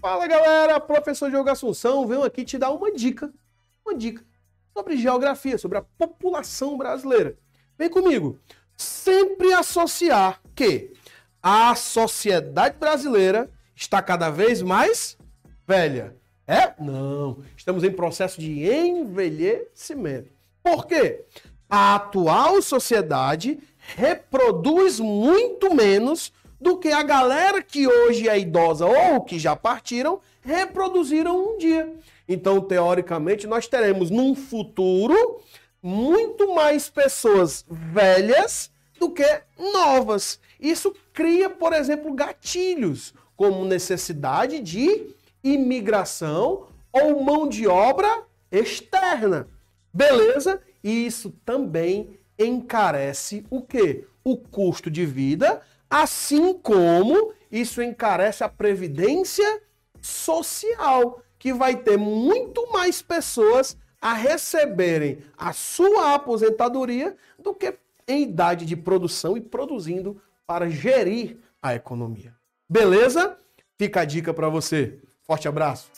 Fala galera, professor Diogo Assunção, venho aqui te dar uma dica, uma dica sobre geografia, sobre a população brasileira. Vem comigo. Sempre associar que a sociedade brasileira está cada vez mais velha. É? Não. Estamos em processo de envelhecimento. Por quê? A atual sociedade reproduz muito menos do que a galera que hoje é idosa ou que já partiram reproduziram um dia. Então, teoricamente, nós teremos num futuro muito mais pessoas velhas do que novas. Isso cria, por exemplo, gatilhos, como necessidade de imigração ou mão de obra externa. Beleza? E isso também encarece o quê? O custo de vida, assim como isso encarece a previdência social, que vai ter muito mais pessoas a receberem a sua aposentadoria do que em idade de produção e produzindo para gerir a economia. Beleza? Fica a dica para você. Forte abraço.